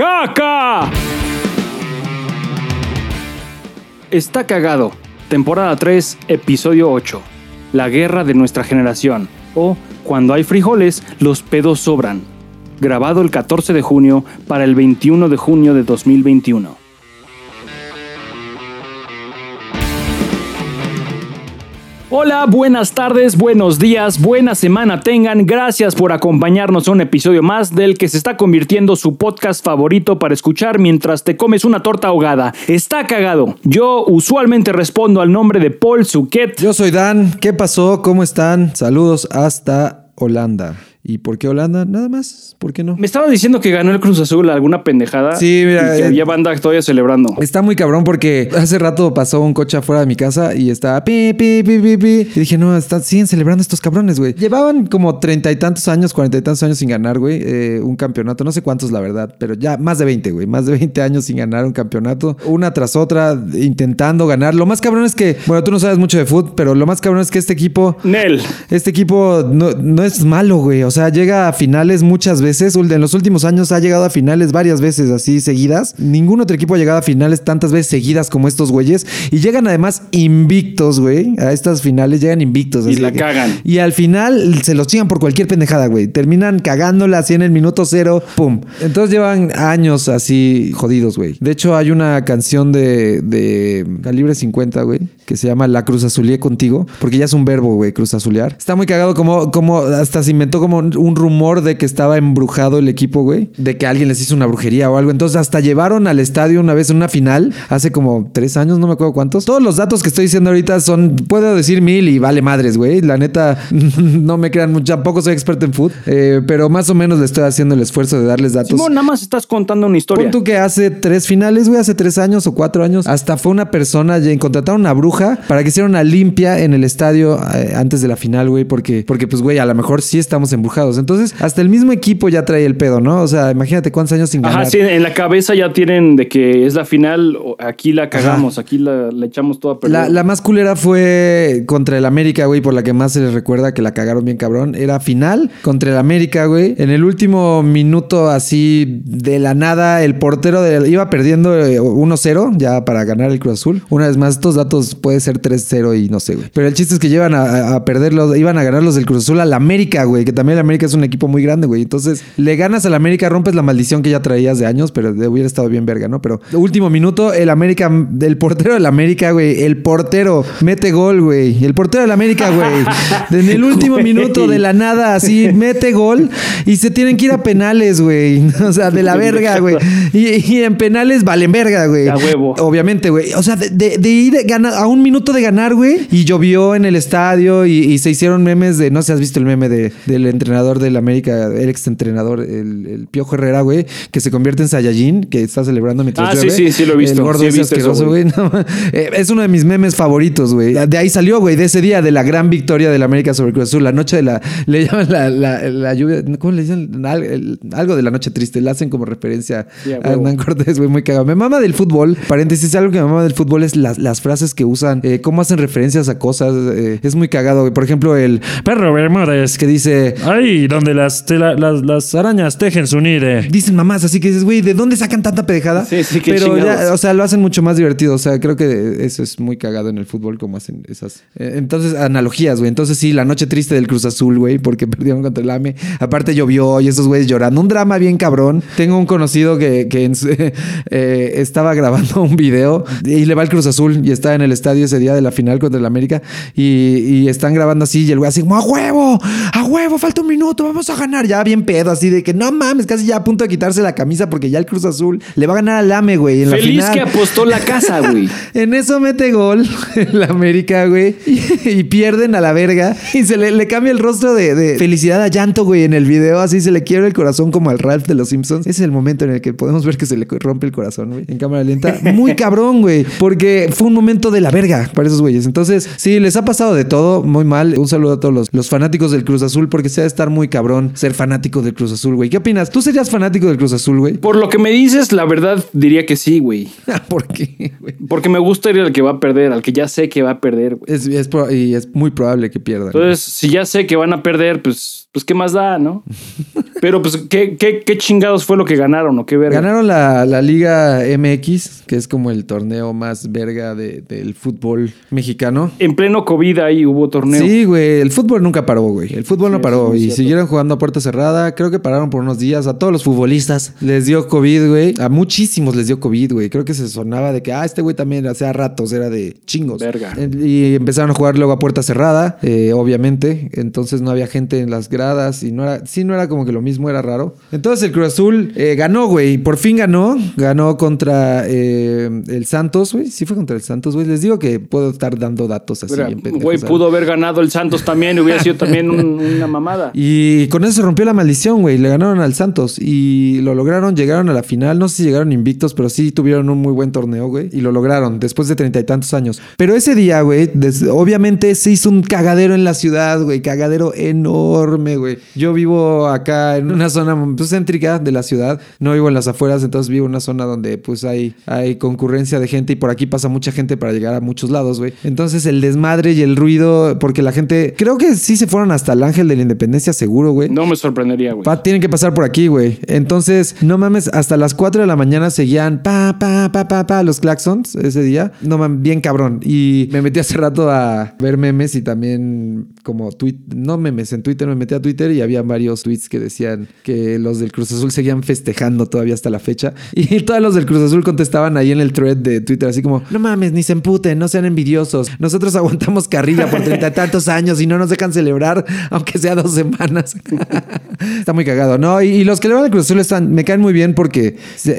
caca. Está cagado. Temporada 3, episodio 8. La guerra de nuestra generación. O cuando hay frijoles, los pedos sobran. Grabado el 14 de junio para el 21 de junio de 2021. Hola, buenas tardes, buenos días, buena semana tengan. Gracias por acompañarnos a un episodio más del que se está convirtiendo su podcast favorito para escuchar mientras te comes una torta ahogada. Está cagado. Yo usualmente respondo al nombre de Paul Suquet. Yo soy Dan. ¿Qué pasó? ¿Cómo están? Saludos hasta Holanda. ¿Y por qué Holanda? Nada más. ¿Por qué no? Me estaba diciendo que ganó el Cruz Azul alguna pendejada. Sí, mira, Y que eh, había banda todavía celebrando. Está muy cabrón porque hace rato pasó un coche afuera de mi casa y estaba pi, pi, pi, pi, pi. Y dije, no, están, siguen celebrando estos cabrones, güey. Llevaban como treinta y tantos años, cuarenta y tantos años sin ganar, güey, eh, un campeonato. No sé cuántos, la verdad, pero ya más de 20, güey. Más de 20 años sin ganar un campeonato. Una tras otra, intentando ganar. Lo más cabrón es que, bueno, tú no sabes mucho de fútbol, pero lo más cabrón es que este equipo Nel. Este equipo no, no es malo, güey. O sea, llega a finales muchas veces. En los últimos años ha llegado a finales varias veces así seguidas. Ningún otro equipo ha llegado a finales tantas veces seguidas como estos güeyes. Y llegan además invictos, güey. A estas finales llegan invictos. Y la que- cagan. Y al final se los chingan por cualquier pendejada, güey. Terminan cagándola así en el minuto cero. Pum. Entonces llevan años así jodidos, güey. De hecho, hay una canción de, de calibre 50, güey, que se llama La Cruz Azulié contigo. Porque ya es un verbo, güey, cruz azulear. Está muy cagado como, como hasta se inventó como un rumor de que estaba embrujado el equipo, güey. De que alguien les hizo una brujería o algo. Entonces hasta llevaron al estadio una vez en una final, hace como tres años, no me acuerdo cuántos. Todos los datos que estoy diciendo ahorita son, puedo decir mil y vale madres, güey. La neta, no me crean mucho, tampoco soy experto en food, eh, pero más o menos le estoy haciendo el esfuerzo de darles datos. Simón, nada más estás contando una historia. Pon tú que hace tres finales, güey, hace tres años o cuatro años, hasta fue una persona, ya contrataron una bruja para que hiciera una limpia en el estadio eh, antes de la final, güey, porque, porque pues, güey, a lo mejor sí estamos embrujados. Entonces, hasta el mismo equipo ya trae el pedo, ¿no? O sea, imagínate cuántos años sin ganar. Ajá, sí, en la cabeza ya tienen de que es la final, aquí la cagamos, aquí la, la echamos toda a perder. La, la más culera fue contra el América, güey, por la que más se les recuerda que la cagaron bien cabrón. Era final contra el América, güey. En el último minuto, así de la nada, el portero de- iba perdiendo eh, 1-0 ya para ganar el Cruz Azul. Una vez más, estos datos puede ser 3-0 y no sé, güey. Pero el chiste es que llevan a, a- a perder los, iban a ganar los del Cruz Azul al América, güey, que también América es un equipo muy grande, güey. Entonces, le ganas al América, rompes la maldición que ya traías de años, pero hubiera estado bien verga, ¿no? Pero último minuto, el América, el portero del América, güey, el portero mete gol, güey. El portero del América, güey. En el último Güey. minuto de la nada, así, mete gol y se tienen que ir a penales, güey. O sea, de la verga, güey. Y, y en penales valen verga, güey. A huevo. Obviamente, güey. O sea, de, de- de ir a un minuto de ganar, güey. Y llovió en el estadio y, y se hicieron memes de. No sé si has visto el meme de, del entrenador del América, el ex entrenador, el, el Piojo Herrera, güey, que se convierte en Saiyajin, que está celebrando mientras Ah, sí, llueve. sí, sí lo he visto. El gordo Sí he ese visto eso, asqueroso, güey. No, eh, es uno de mis memes favoritos, güey. De ahí salió, güey, de ese día, de la gran victoria del América sobre Cruz Azul. La noche de la. Le llaman la, la, la lluvia. ¿Cómo le dicen? Algo de la noche triste. Le hacen como referencia Sí, a. Hernán Cortés, güey, muy cagado. Me mama del fútbol. Paréntesis, algo que me mama del fútbol es las, las frases que usan, eh, cómo hacen referencias a cosas. eh, es muy cagado, güey. Por ejemplo, el perro Bermúdez que dice. Ahí donde las, tela- las, las arañas tejen su nide. Dicen mamás, así que dices, güey, ¿de dónde sacan tanta pendejada? Sí, sí, qué Pero ya, o sea, lo hacen mucho más divertido. O sea, creo que eso es muy cagado en el fútbol, como hacen esas. eh, entonces, analogías, güey. Entonces, sí, la noche triste del Cruz Azul, güey, porque perdieron contra el AME. Aparte, llovió y esos güeyes llorando. Un drama bien cabrón. Tengo un conocido que, que en eh, estaba grabando un video y le va el Cruz Azul y está en el estadio ese día de la final contra el América y, y están grabando así y el güey así como, a huevo, a huevo, falta un minuto, vamos a ganar. Ya bien pedo, así de que no mames, casi ya a punto de quitarse la camisa porque ya el Cruz Azul le va a ganar al AME, güey, en la Feliz final. que apostó la casa, güey. En eso mete gol el América, güey. Y, y pierden a la verga. Y se le, le cambia el rostro de, de felicidad a llanto, güey, en el video. Así se le quiebra el corazón como al Ralph de los Simpsons. Ese es el momento en el que podemos ver que se le rompe el corazón, güey. En cámara lenta. Muy cabrón, güey. Porque fue un momento de la verga para esos güeyes. Entonces, sí, les ha pasado de todo. Muy mal. Un saludo a todos los, los fanáticos del Cruz Azul. Porque se ha de estar muy cabrón ser fanático del Cruz Azul, güey. ¿Qué opinas? ¿Tú serías fanático del Cruz Azul, güey? Por lo que me dices, la verdad diría que sí, güey. ¿Por qué, güey? Porque me gusta ir al que va a perder, al que ya sé que va a perder, güey. Es, y es muy probable que pierdan. Entonces, si ya sé que van a perder, pues pues qué más da, ¿no? Pero pues qué, qué, qué chingados fue lo que ganaron o qué verga. Ganaron la, la Liga MX, que es como el torneo más verga de- del fútbol mexicano. En pleno COVID ahí hubo torneo. Sí, güey, el fútbol nunca paró, güey. El fútbol Sí, no paró y cierto. siguieron jugando a puerta cerrada. Creo que pararon por unos días. A todos los futbolistas les dio COVID, güey. A muchísimos les dio COVID, güey. Creo que se sonaba de que, ah, este güey también hacía ratos, era de chingos. Verga. Y empezaron a jugar luego a puerta cerrada, eh, obviamente. Entonces no había gente en las gradas y no era, sí, no era como que lo mismo, era raro. Entonces el Cruz Azul eh, ganó, güey. Por fin ganó. Ganó contra eh, el Santos, güey. Sí fue contra el Santos, güey. Les digo que puedo estar dando datos así Güey, pudo haber ganado el Santos también y hubiera sido también un- una mamada. Y con eso se rompió la maldición, güey. Le ganaron al Santos y lo lograron, llegaron a la final. No sé si llegaron invictos, pero sí tuvieron un muy buen torneo, güey. Y lo lograron después de treinta y tantos años. Pero ese día, güey, obviamente se hizo un cagadero en la ciudad, güey. Cagadero enorme, güey. Yo vivo acá en una zona pues, céntrica de la ciudad. No vivo en las afueras, entonces vivo en una zona donde pues hay, hay concurrencia de gente y por aquí pasa mucha gente para llegar a muchos lados, güey. Entonces el desmadre y el ruido, porque la gente, creo que sí se fueron hasta el Ángel de la Independencia, seguro, güey. No me sorprendería, güey. Pa- tienen que pasar por aquí, güey. Entonces, no mames, hasta las 4 de la mañana seguían pa, pa, pa, pa, pa, los claxons ese día. No mames, bien cabrón. Y me metí hace rato a ver memes y también como tweet, no memes, en Twitter me metí a Twitter y había varios tweets que decían que los del Cruz Azul seguían festejando todavía hasta la fecha. Y todos los del Cruz Azul contestaban ahí en el thread de Twitter así como, no mames, ni se emputen, no sean envidiosos. Nosotros aguantamos carrilla por treinta y tantos años y no nos dejan celebrar, aunque sea dos semanas. Está muy cagado. No, y, los que le van al Cruz Azul están, me caen muy bien porque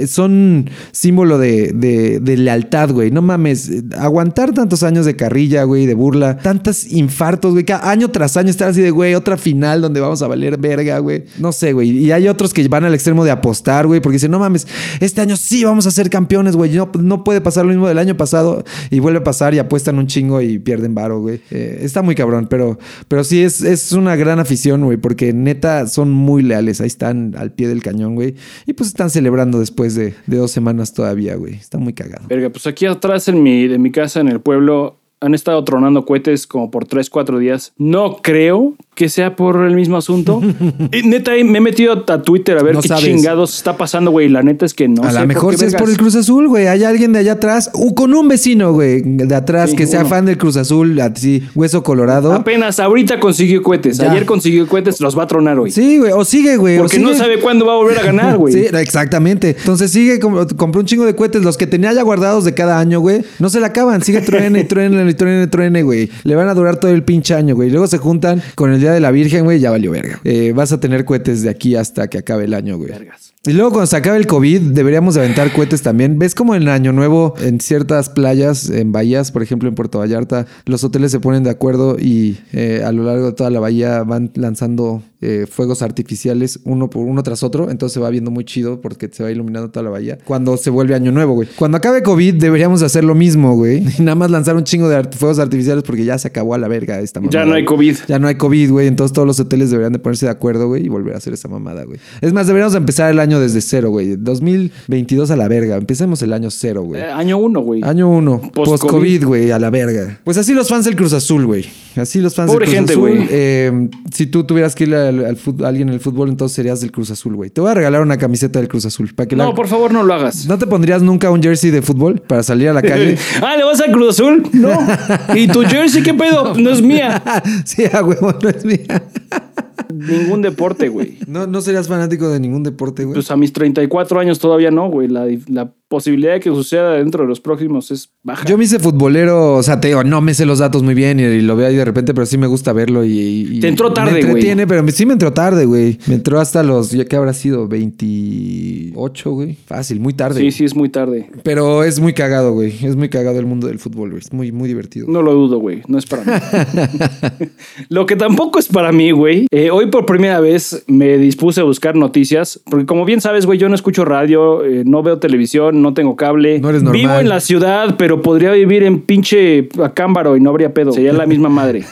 son símbolo de, de- de lealtad, güey. No mames, aguantar tantos años de carrilla, güey, de burla, tantos infartos, güey. Cada año tras año estar así de, güey, otra final donde vamos a valer verga, güey. No sé, güey. Y hay otros que van al extremo de apostar, güey, porque dicen, no mames, este año sí vamos a ser campeones, güey. No, no puede pasar lo mismo del año pasado y vuelve a pasar y apuestan un chingo y pierden varo, güey. Eh, está muy cabrón, pero, pero sí es, es una gran afición, güey, porque neta son muy leales. Ahí están al pie del cañón, güey. Y pues están celebrando después de, de dos semanas todavía, güey. Está muy cagado. Verga, pues aquí atrás en mi, de mi casa, en el pueblo, han estado tronando cohetes como por 3, 4 días. No creo que sea por el mismo asunto. Y neta, me he metido a Twitter a ver No qué sabes. chingados está pasando, güey. La neta es que no a lo mejor sí es por el. Cruz Azul, güey. Hay alguien de allá atrás, o con un vecino, güey, de atrás Sí, que sea fan del Cruz Azul, así, hueso colorado. Apenas ahorita consiguió cohetes. Ya. Ayer consiguió cohetes, los va a tronar hoy. Sí, güey, o sigue, güey. Porque no sabe cuándo va a volver a ganar, güey. Sí, exactamente. Entonces sigue, com- compró un chingo de cohetes, los que tenía ya guardados de cada año, güey. No se la acaban, sigue truene, truene, truene, truene, güey. Le van a durar todo el pinche año, güey. Luego se juntan con el Día de la Virgen, güey, ya valió verga. Eh, vas a tener cohetes de aquí hasta que acabe el año, güey. Vergas. Y luego cuando se acabe el COVID, deberíamos de aventar cohetes también. ¿Ves como en Año Nuevo, en ciertas playas, en bahías, por ejemplo en Puerto Vallarta, los hoteles se ponen de acuerdo y eh, a lo largo de toda la bahía van lanzando eh, fuegos artificiales uno por uno tras otro? Entonces se va viendo muy chido porque se va iluminando toda la bahía. Cuando se vuelve Año Nuevo, güey. Cuando acabe COVID, deberíamos hacer lo mismo, güey. Y nada más lanzar un chingo de art- fuegos artificiales porque ya se acabó a la verga esta mamada. Ya no hay. COVID. Ya no hay COVID, güey. Entonces todos los hoteles deberían de ponerse de acuerdo, güey, y volver a hacer esa mamada, güey. Es más, deberíamos empezar el año desde cero, güey. 2022 a la verga. Empecemos el año cero, güey. Eh, año uno, güey. Año uno, Post-COVID. güey, a la verga. Pues así los fans del Cruz Azul, güey. Así los fans Pobre del Cruz gente, Azul. güey. Eh, si tú tuvieras que irle al, al fut- a alguien en el fútbol, entonces serías del Cruz Azul, güey. Te voy a regalar una camiseta del Cruz Azul. Para que la- No, por favor, no lo hagas. ¿No te pondrías nunca un jersey de fútbol para salir a la calle? ah, ¿le vas a Cruz Azul? No. ¿Y tu jersey qué pedo? No es mía. sí, a huevo, no es mía. Ningún deporte, güey. ¿No, ¿No serías fanático de ningún deporte, güey? Pues a mis 34 años todavía no, güey. La, la posibilidad de que suceda dentro de los próximos es baja. Yo me hice futbolero, o sea, te digo, no me sé los datos muy bien y, y lo veo ahí de repente, pero sí me gusta verlo y... y- Te entró tarde, Me güey. entretiene, pero me- sí me entró tarde, güey. Me entró hasta los, ¿ya qué habrá sido? 28, güey. Fácil, muy tarde. Sí, sí, es muy tarde. Pero es muy cagado, güey. Es muy cagado el mundo del fútbol, güey. Es muy, muy divertido. No lo dudo, güey. No es para mí. lo que tampoco es para mí, güey. eh, hoy por primera vez me dispuse a buscar noticias. Porque como bien sabes, güey, yo no escucho radio, eh, no veo televisión, no tengo cable. No eres normal. Vivo en la ciudad, pero podría vivir en pinche Acámbaro y no habría pedo. Sería la misma madre.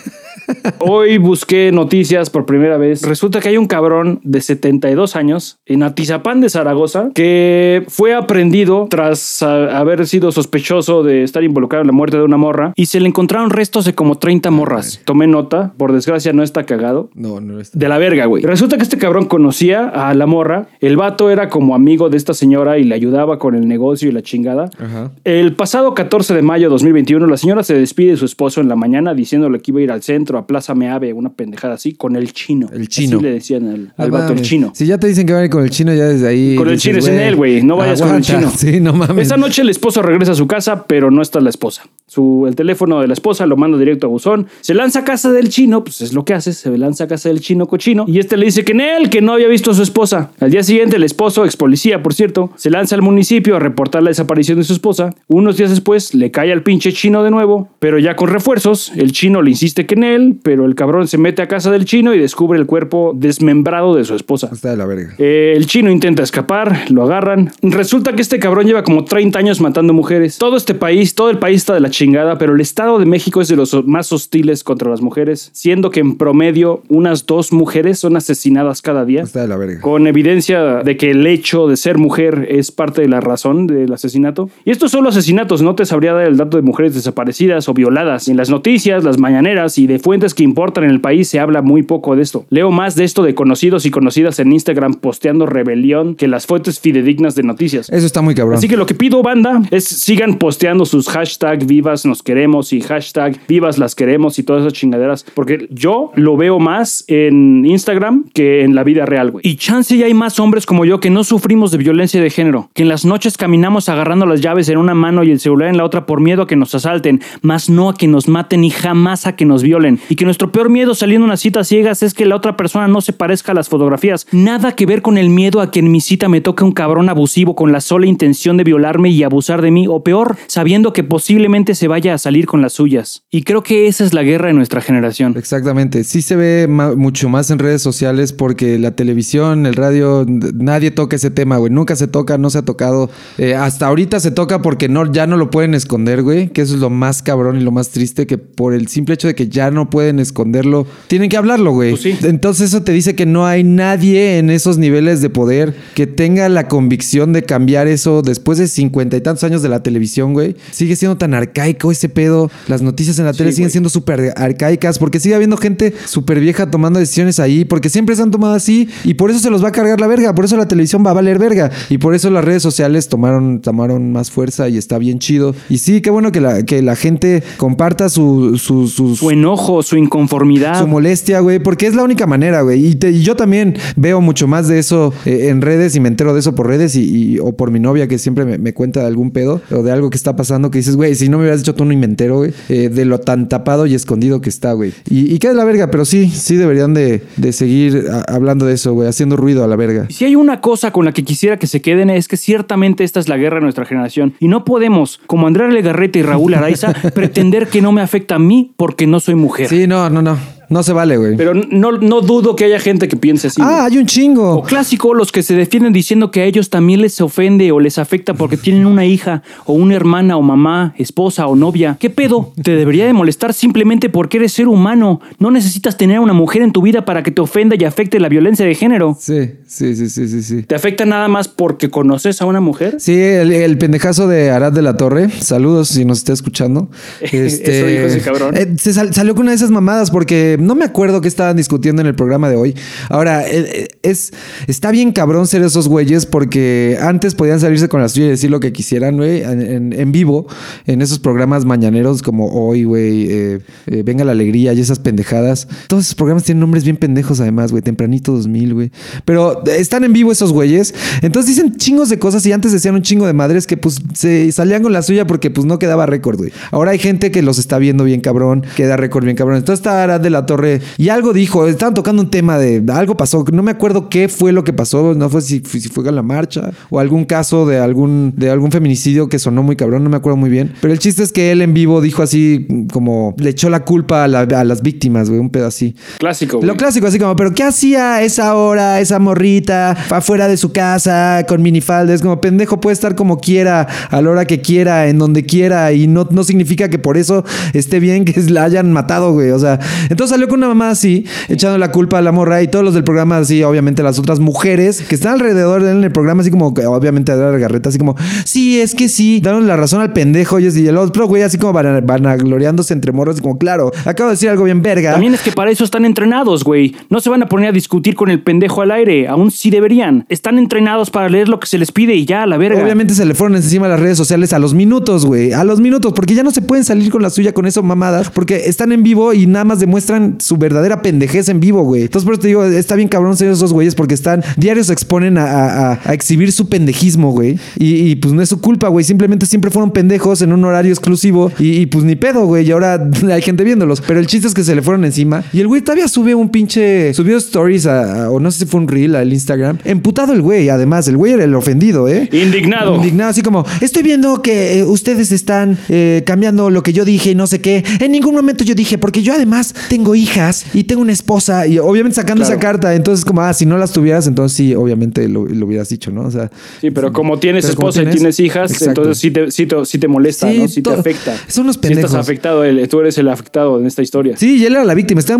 Hoy busqué noticias por primera vez. Resulta que hay un cabrón de 72 años en Atizapán de Zaragoza que fue aprendido tras haber sido sospechoso de estar involucrado en la muerte de una morra y se le encontraron restos de como 30 morras. Tomé nota, por desgracia no está cagado. No, no está. De la verga, güey. Resulta que este cabrón conocía a la morra. El vato era como amigo de esta señora y le ayudaba con el negocio y la chingada. Ajá. El pasado 14 de mayo de 2021, la señora se despide de su esposo en la mañana diciéndole que iba a ir al centro, a Plaza Meave, una pendejada así, con el chino. El chino. Así le decían al, al vato, el chino. Si ya te dicen que van a ir con el chino, ya desde ahí. Con el chino es en él, güey. No vayas con el chino. Sí, no mames. Esa noche el esposo regresa a su casa, pero no está la esposa. Su, el teléfono de la esposa lo manda directo a buzón. Se lanza a casa del chino, pues es lo que hace. Se lanza a casa del chino cochino. Y este le dice que en él, que no había visto a su esposa. Al día siguiente, el esposo, ex policía, por cierto, se lanza al municipio a reportar la desaparición de su esposa. Unos días después, le cae al pinche chino de nuevo, pero ya con refuerzos. El chino le insiste que en él, pero el cabrón se mete a casa del chino y descubre el cuerpo desmembrado de su esposa. Está de la verga. Eh, el chino intenta escapar, lo agarran. Resulta que este cabrón lleva como 30 años matando mujeres. Todo este país, todo el país está de la chingada, pero el Estado de México es de los más hostiles contra las mujeres, siendo que en promedio unas dos mujeres son asesinadas cada día. Está de la verga. Con evidencia de que el hecho de ser mujer es parte de la razón del asesinato. Y estos son los asesinatos, no te sabría dar el dato de mujeres desaparecidas o violadas. En las noticias, las mañaneras y de fuentes que importan en el país se habla muy poco de esto. Leo más de esto de conocidos y conocidas en Instagram posteando rebelión que las fuentes fidedignas de noticias. Eso está muy cabrón. Así que lo que pido, banda, es sigan posteando sus hashtag vivas nos queremos y hashtag vivas las queremos y todas esas chingaderas. Porque yo lo veo más en Instagram que en la vida real, güey. Y chance ya hay más hombres como yo que no sufrimos de violencia de género. Que en las noches caminamos agarrando las llaves en una mano y el celular en la otra por miedo a que nos asalten. Más no a que nos maten y jamás a que nos violen. Y que nuestro peor miedo saliendo a una cita ciegas es que la otra persona no se parezca a las fotografías. Nada que ver con el miedo a que en mi cita me toque un cabrón abusivo con la sola intención de violarme y abusar de mí, o peor, sabiendo que posiblemente se vaya a salir con las suyas. Y creo que esa es la guerra de nuestra generación. Exactamente. Sí se ve mucho más en redes sociales porque la televisión, el radio, nadie toca ese tema, güey. Nunca se toca, no se ha tocado. Eh, hasta ahorita se toca porque no, ya no lo pueden esconder, güey. Que eso es lo más cabrón y lo más triste, que por el simple hecho de que ya no pueden esconderlo, tienen que hablarlo, güey. Pues sí. Entonces eso te dice que no hay nadie en esos niveles de poder que tenga la convicción de cambiar eso después de cincuenta y tantos años de la televisión, güey. Sigue siendo tan arcaico ese pedo. Las noticias en la tele Sí, siguen güey. siendo súper arcaicas porque sigue habiendo gente súper vieja tomando decisiones ahí porque siempre se han tomado así y por eso se los va a cargar la verga. Por eso la televisión va a valer verga y por eso las redes sociales tomaron, tomaron más fuerza y está bien chido. Y sí, qué bueno que la, que la gente comparta su, su, sus- Su enojo, su inconformidad. su molestia, güey, porque es la única manera, güey. Y, y yo también veo mucho más de eso eh, en redes y me entero de eso por redes y, y- o por mi novia que siempre me, me cuenta de algún pedo o de algo que está pasando que dices, güey, si no me hubieras dicho tú no me entero, güey, eh, de lo tan tapado y escondido que está, güey. Y, y qué es la verga, pero sí, sí deberían de, de seguir a- hablando de eso, güey, haciendo ruido a la verga. Si hay una cosa con la que quisiera que se queden es que ciertamente esta es la guerra de nuestra generación y no podemos, como Andrea Legarreta y Raúl Araiza, pretender que no me afecta a mí porque no soy mujer. Sí, no, no, no. No se vale, güey. Pero no, no dudo que haya gente que piense así. Ah, güey. hay un O chingo. clásico, los que se defienden diciendo que a ellos también les ofende o les afecta porque tienen una hija o una hermana o mamá, esposa o novia. ¿Qué pedo? Te debería de molestar simplemente porque eres ser humano. No necesitas tener a una mujer en tu vida para que te ofenda y afecte la violencia de género. Sí, sí, sí, sí, sí, sí. ¿Te afecta nada más porque conoces a una mujer? Sí, el, el pendejazo de Arad de la Torre. Saludos si nos está escuchando. Este, Eso dijo ese cabrón. eh, se sal- salió con una de esas mamadas porque no me acuerdo qué estaban discutiendo en el programa de hoy. Ahora, eh, eh, es, está bien cabrón ser esos güeyes porque antes podían salirse con la suya y decir lo que quisieran, güey, en, vivo, en esos programas mañaneros como hoy, güey, eh, Venga la Alegría y esas pendejadas. Todos esos programas tienen nombres bien pendejos además, güey, Tempranito 2000, güey. Pero están en vivo esos güeyes. Entonces dicen chingos de cosas y antes decían un chingo de madres que pues se salían con la suya porque pues no quedaba récord, güey. Ahora hay gente que los está viendo bien cabrón, queda récord bien cabrón. Entonces está de la Torre y algo dijo, estaban tocando un tema de algo pasó, no me acuerdo qué fue lo que pasó, no fue si, si fue en la marcha o algún caso de algún de algún feminicidio que sonó muy cabrón, no me acuerdo muy bien. Pero el chiste es que él en vivo dijo así como le echó la culpa a, la- a las víctimas, güey, un pedo así. Clásico. Lo güey. clásico, así como, pero ¿qué hacía a esa hora, esa morrita, afuera de su casa, con minifalda? Es como, pendejo, puede estar como quiera, a la hora que quiera, en donde quiera, y no, no significa que por eso esté bien que la hayan matado, güey. O sea, entonces salió con una mamá así, echando la culpa a la morra y todos los del programa así, obviamente las otras mujeres que están alrededor de él en el programa así como, obviamente a la garreta así como, sí, es que sí, dando la razón al pendejo y el otro güey así como van, vanagloriándose entre morros y como, claro, acabo de decir algo bien verga. También es que para eso están entrenados, güey. No se van a poner a discutir con el pendejo al aire. Aún sí deberían. Están entrenados para leer lo que se les pide y ya, a la verga. Obviamente se le fueron encima a las redes sociales a los minutos, güey. A los minutos, porque ya no se pueden salir con la suya con eso mamadas, porque están en vivo y nada más demuestran su verdadera pendejez en vivo, güey. Entonces, por eso te digo, está bien cabrón ser esos güeyes porque están, diarios se exponen a, a- a exhibir su pendejismo, güey. Y, y, pues no es su culpa, güey. Simplemente siempre fueron pendejos en un horario exclusivo y, y, pues ni pedo, güey. Y ahora hay gente viéndolos. Pero el chiste es que se le fueron encima. Y el güey todavía sube un pinche, subió stories a, a- o no sé si fue un reel al Instagram. Emputado el güey, además. El güey era el ofendido, ¿eh? Indignado. Indignado, así como, estoy viendo que eh, ustedes están eh, cambiando lo que yo dije y no sé qué. En ningún momento yo dije, porque yo además tengo hijas y tengo una esposa y obviamente sacando Claro. esa carta. Entonces, como, ah, si no las tuvieras, entonces sí, obviamente lo, lo hubieras dicho, ¿no? O sea, Sí, pero como tienes Pero como esposa y tienes- hijas, Exacto. entonces sí te, sí te, sí te molesta, Sí, ¿no? Sí te afecta. son unos Sí pendejos. estás afectado, él, tú eres el afectado en esta historia. Sí, y él era la víctima, estaba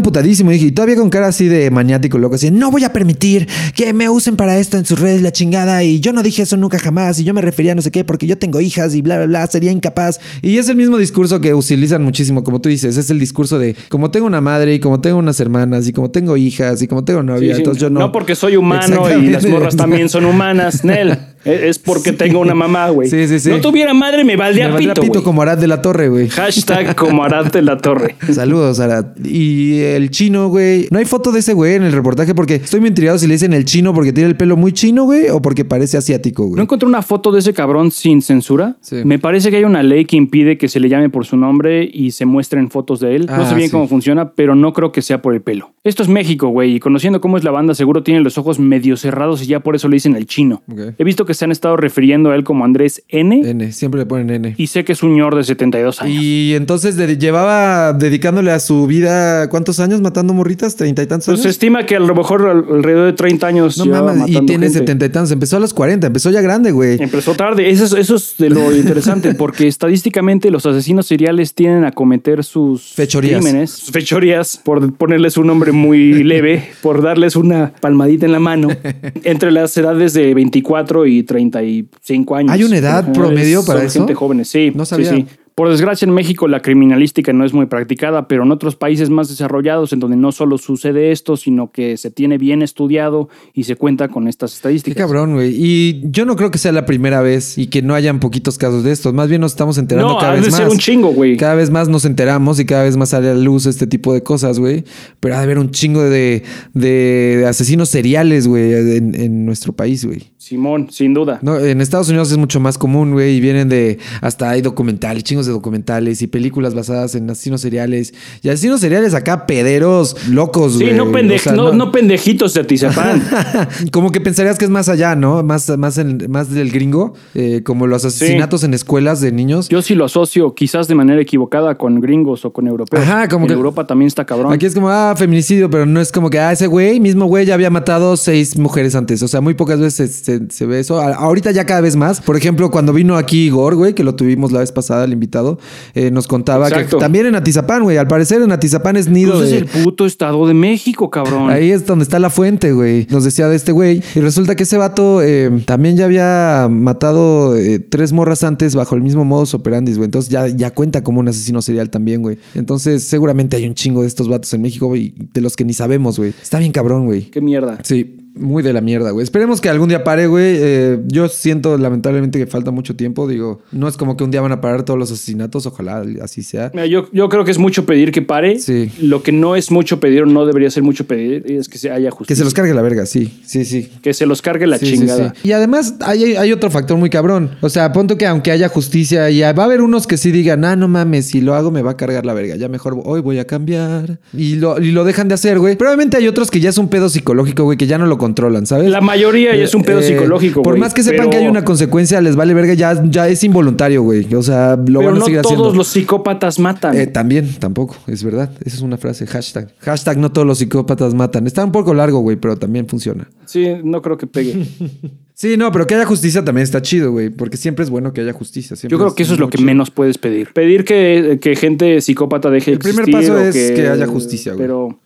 dije, y todavía con cara así de maniático, loco, así, no voy a permitir que me usen para esto en sus redes, la chingada. Y yo no dije eso nunca jamás. Y yo me refería a no sé qué, porque yo tengo hijas y bla, bla, bla, sería incapaz. Y es el mismo discurso que utilizan muchísimo, como tú dices, es el discurso de como tengo una madre y como tengo unas hermanas y como tengo hijas y como tengo novia, sí. entonces yo no. porque soy humano y las morras también son humanas, Nel. Es porque tengo una mamá, güey. Sí, sí, sí. No tuviera madre, me Me valdría valdría pito, como Arad de la Torre, güey. Hashtag como Arad de la Torre. Saludos, Arad. Y el chino, güey. No hay foto de ese güey en el reportaje porque estoy muy intrigado si le dicen el chino porque tiene el pelo muy chino, güey, o porque parece asiático, güey. ¿No encontré una foto de ese cabrón sin censura? Sí. Me parece que hay una ley que impide que se le llame por su nombre y se muestren fotos de él. no Ah, sé bien sí. cómo funciona, pero no creo que sea por el pelo. Esto es México, güey, y conociendo cómo es la banda, seguro tiene los ojos medio cerrados y ya por eso le dicen el chino. He visto que se han estado refiriendo a él como Andrés N. N, siempre le ponen N. Y sé que es un señor de 72 años. Y entonces de- llevaba dedicándole a su vida, ¿cuántos años matando morritas? ¿Treinta y tantos Pues años? se estima que a lo mejor al- alrededor de 30 años. no mames, y tiene setenta y tantos. Empezó a los 40, empezó ya grande, güey. Empezó tarde. Eso es, eso es de lo interesante, porque estadísticamente los asesinos seriales tienden a cometer sus Fechorías. crímenes, sus fechorías, por ponerles un nombre muy leve, por darles una palmadita en la mano, entre las edades de 24 y 35 años. ¿Hay una edad promedio para eso? gente jóvenes, sí. No sabía. sí. Por desgracia en México la criminalística no es muy practicada, pero en otros países más desarrollados en donde no solo sucede esto, sino que se tiene bien estudiado y se cuenta con estas Qué estadísticas. cabrón, güey. Y yo no creo que sea la primera vez y que no hayan poquitos casos de estos. Más bien nos estamos enterando No, cada vez de más. ser un chingo, güey. Cada vez más nos enteramos y cada vez más sale a la luz este tipo de cosas, güey. Pero ha de haber un chingo de, de asesinos seriales, güey, en, en nuestro país, güey. Simón, sin duda. No, en Estados Unidos es mucho más común, güey, y vienen de hasta hay documentales, chingos de documentales y películas basadas en asesinos seriales. Y asesinos seriales acá pederos locos, Sí, güey. no, pende- O sea, no, no pendejitos de Atizapán. como que pensarías que es más allá, ¿no? Más, más, en- más del gringo, eh, como los asesinatos en escuelas de niños. Yo sí lo asocio, quizás de manera equivocada, con gringos o con europeos. Ajá, como en que- Europa también está cabrón. Aquí es como, ah, feminicidio, pero no es como que, ah, ese güey, mismo güey, ya había matado seis mujeres antes. O sea, muy pocas veces se, se ve eso. A- ahorita ya cada vez más. Por ejemplo, cuando vino aquí Igor, güey, que lo tuvimos la vez pasada, el invitado, eh, nos contaba Exacto. que también en Atizapán, güey, al parecer en Atizapán es nido Pues es de... el puto Estado de México, cabrón. Ahí es donde está la fuente, güey. Nos decía de este güey. Y resulta que ese vato eh, también ya había matado eh, tres morras antes bajo el mismo modus operandi, güey. Entonces ya, ya cuenta como un asesino serial también, güey. Entonces seguramente hay un chingo de estos vatos en México, güey, de los que ni sabemos, güey. Está bien cabrón, güey. Qué mierda. Sí, muy de la mierda, güey. Esperemos que algún día pare, güey. Eh, yo siento lamentablemente que falta mucho tiempo. Digo, no es como que un día van a parar todos los asesinatos. Ojalá así sea. Mira, yo, yo creo que es mucho pedir que pare. Sí. Lo que no es mucho pedir o no debería ser mucho pedir es que se haya justicia. Que se los cargue la verga, sí. Sí, sí. Que se los cargue la Sí, chingada. sí. Y además hay, hay otro factor muy cabrón. O sea, punto que aunque haya justicia, ya va a haber unos que sí digan, ah, no mames, si lo hago me va a cargar la verga. Ya mejor hoy voy a cambiar. Y lo, y lo dejan de hacer, güey. Pero obviamente hay otros que ya es un pedo psicológico, güey, que ya no lo controlan, ¿sabes? La mayoría ya es un pedo Eh, psicológico, Por más que sepan pero- que hay una consecuencia, les vale verga, ya, ya es involuntario, güey. O sea, lo Pero van a no seguir todos haciendo. los psicópatas matan. Eh, también, tampoco, es verdad. Esa es una frase, hashtag. Hashtag no todos los psicópatas matan. Está un poco largo, güey, pero también funciona. sí, no creo que pegue. Sí, no, pero que haya justicia también está chido, güey. Porque siempre es bueno que haya justicia. siempre Yo creo que eso es lo que chido. menos puedes pedir. Pedir que, que gente psicópata deje de El primer paso o es que haya justicia, güey. Pero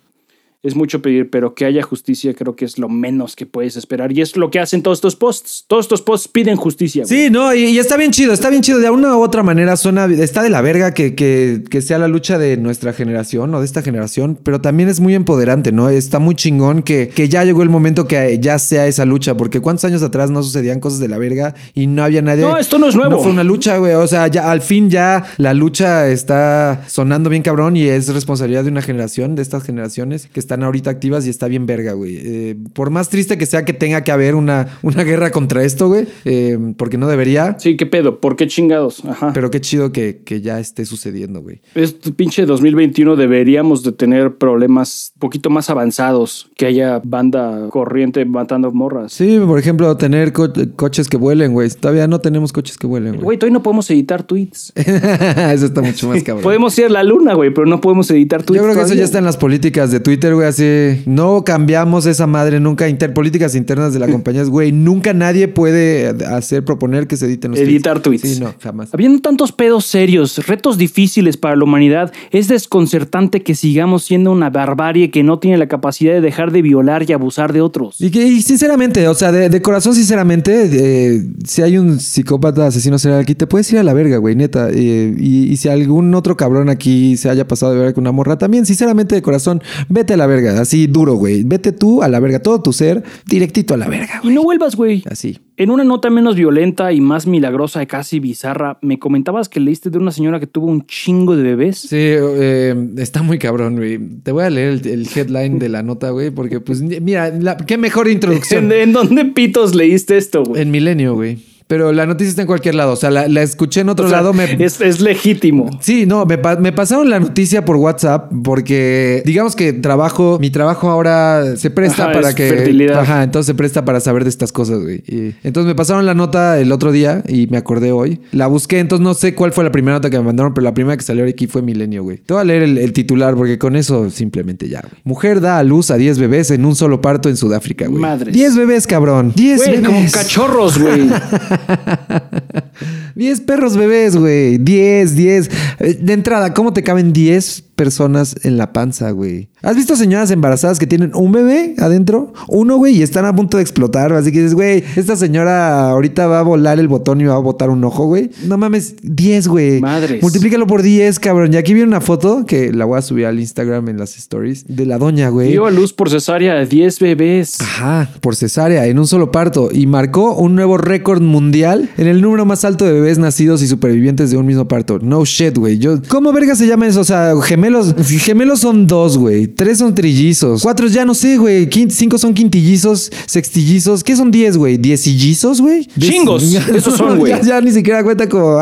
es mucho pedir, pero que haya justicia creo que es lo menos que puedes esperar. Y es lo que hacen todos estos posts. Todos estos posts piden justicia. güey. Sí, no, y, y está bien chido, está bien chido. De una u otra manera suena, está de la verga que, que, que sea la lucha de nuestra generación o de esta generación, pero también es muy empoderante, ¿no? Está muy chingón que, que ya llegó el momento que ya sea esa lucha, porque cuántos años atrás no sucedían cosas de la verga y no había nadie. No, esto no es nuevo. No fue una lucha, güey. O sea, ya al fin ya la lucha está sonando bien cabrón y es responsabilidad de una generación, de estas generaciones que están ahorita activas y está bien verga, güey. Eh, por más triste que sea que tenga que haber una, una guerra contra esto, güey, eh, porque no debería. Sí, qué pedo, ¿por qué chingados? Ajá. Pero qué chido que, que ya esté sucediendo, güey. Este pinche 2021 deberíamos de tener problemas un poquito más avanzados, que haya banda corriente matando morras. Sí, por ejemplo, tener co- coches que vuelen, güey. Todavía no tenemos coches que vuelen, güey. Güey, todavía no podemos editar tweets. eso está mucho más cabrón. Podemos ir a la luna, güey, pero no podemos editar tweets. Yo creo que eso ya está en las políticas de Twitter, güey. Así, no cambiamos esa madre nunca. Inter, políticas internas de la compañía, es, güey. Nunca nadie puede hacer, proponer que se editen los Editar tweets. Sí, no, jamás. Habiendo tantos pedos serios, retos difíciles para la humanidad, es desconcertante que sigamos siendo una barbarie que no tiene la capacidad de dejar de violar y abusar de otros. Y que, y sinceramente, o sea, de, de corazón, sinceramente, eh, si hay un psicópata asesino serial aquí, te puedes ir a la verga, güey, neta. Eh, y, y si algún otro cabrón aquí se haya pasado de verga con una morra, también, sinceramente, de corazón, vete a la verga, así duro, güey. Vete tú a la verga, todo tu ser, directito a la verga, Y güey. no vuelvas, güey. Así. En una nota menos violenta y más milagrosa y casi bizarra, me comentabas que leíste de una señora que tuvo un chingo de bebés. Sí, eh, está muy cabrón, güey. Te voy a leer el, el headline de la nota, güey, porque, pues, mira, la- qué mejor introducción. ¿En, en dónde pitos leíste esto, güey? En Milenio, güey. Pero la noticia está en cualquier lado. O sea, la, la escuché en otro O sea, lado. Me, es, es legítimo. Sí, no, me, me pasaron la noticia por WhatsApp porque digamos que trabajo, mi trabajo ahora se presta Ajá, para es que... fertilidad. Ajá, entonces se presta para saber de estas cosas, güey. Y- entonces me pasaron la nota el otro día y me acordé hoy. La busqué, entonces no sé cuál fue la primera nota que me mandaron, pero la primera que salió aquí fue Milenio, güey. Te voy a leer el, el titular porque con eso simplemente ya, güey. Mujer da a luz a 10 bebés en un solo parto en Sudáfrica, güey. Madres. 10 bebés, cabrón. 10 Güey, bebés. como cachorros, güey. 10 perros bebés, güey. 10, 10. Eh, De entrada, ¿cómo te caben 10 personas en la panza, güey? ¿Has visto señoras embarazadas que tienen un bebé adentro? Uno, güey, y están a punto de explotar. Así que dices, güey, esta señora ahorita va a volar el botón y va a botar un ojo, güey. No mames, 10, güey. Madres. Multiplícalo por 10, cabrón. Y aquí viene una foto que la voy a subir al Instagram en las stories de la doña, güey. Dio a luz por cesárea a 10 bebés. Ajá, por cesárea, en un solo parto. Y marcó un nuevo récord mundial en el número más alto de bebés nacidos y supervivientes de un mismo parto. No shit, güey. Yo, ¿Cómo verga se llama eso? O sea, gemelos. Gemelos son dos, güey. Tres son trillizos. Cuatro ya no sé, güey. Quin- Cinco son quintillizos, sextillizos. ¿Qué son diez, güey? ¿Diecillizos, güey? Chingos. Esos son, güey. Ya, ya ni siquiera cuenta como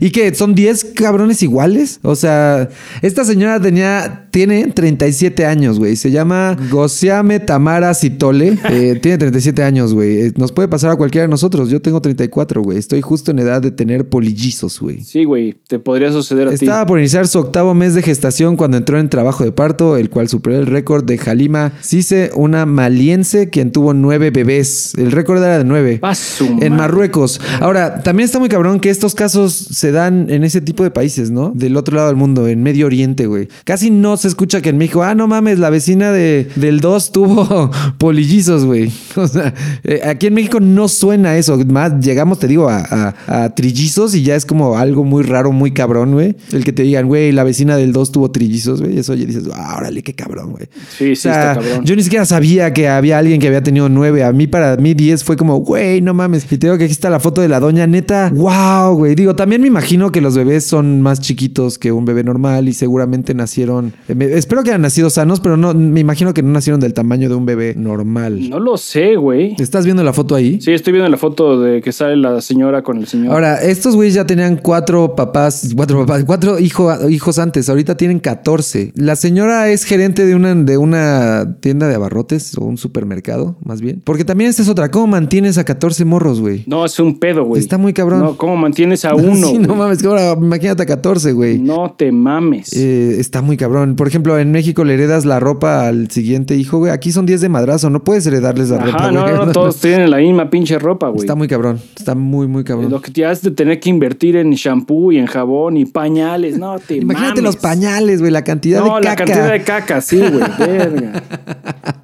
¿Y qué? ¿Son diez cabrones iguales? O sea, esta señora tenía, tiene 37 años, güey. Se llama Gosiame Tamara Citole. Eh, tiene 37 años, güey. Eh, Nos puede pasar a cualquiera de nosotros. Yo tengo 34, güey. Estoy justo en edad de tener polillizos, güey. Sí, güey, te podría suceder a Estaba por iniciar su octavo mes de gestación cuando entró en trabajo de parto, el cual superó el récord de Halima Cise, una maliense quien tuvo nueve bebés. El récord era de nueve. Va su En. Marruecos. Ahora, también está muy cabrón que estos casos se dan en ese tipo de países, ¿no? Del otro lado del mundo, en Medio Oriente, güey. Casi no se escucha que en México, ah, no mames, la vecina de, del 2 tuvo polillizos, güey. O sea, eh, aquí en México no suena eso. Más llegamos, te digo, a, a- a trillizos y ya es como algo muy raro, muy cabrón, güey. El que te digan, güey, la vecina del 2 tuvo trillizos, güey. Eso ya dices, ah, órale, qué cabrón, güey. Sí, sí, O sea, está cabrón. yo ni siquiera sabía que había alguien que había tenido nueve. A mí, para mí, diez fue como, güey, no mames. Y te digo que aquí está la foto de la doña, neta. Wow, güey. Digo, también me imagino que los bebés son más chiquitos que un bebé normal y seguramente nacieron. Eh, espero que hayan nacido sanos, pero no, me imagino que no nacieron del tamaño de un bebé normal. No lo sé, güey. ¿Estás viendo la foto ahí? Sí, estoy viendo la foto de que sale la señora con el señor. Ahora, estos güeyes ya tenían cuatro papás, cuatro papás, cuatro hijo- hijos antes, ahorita tienen 14. La señora es gerente de una, de una tienda de abarrotes o un supermercado, más bien. Porque también esta es otra, ¿cómo mantienes a 14 morros, güey? No, es un pedo, güey. Está muy cabrón. No, ¿cómo mantienes a uno? sí, no mames, que ahora imagínate a 14, güey. No te mames. Eh, está muy cabrón. Por ejemplo, en México le heredas la ropa al siguiente hijo, güey. Aquí son 10 de madrazo, no puedes heredarles la ropa, no, güey. no, no, todos tienen la misma pinche ropa, güey. Está muy cabrón, está muy, muy cabrón. Lo que te has de tener que invertir en shampoo y en jabón y pañales, no te Imagínate mames. los pañales, güey, la cantidad No, de la caca. cantidad de caca, sí, güey, verga.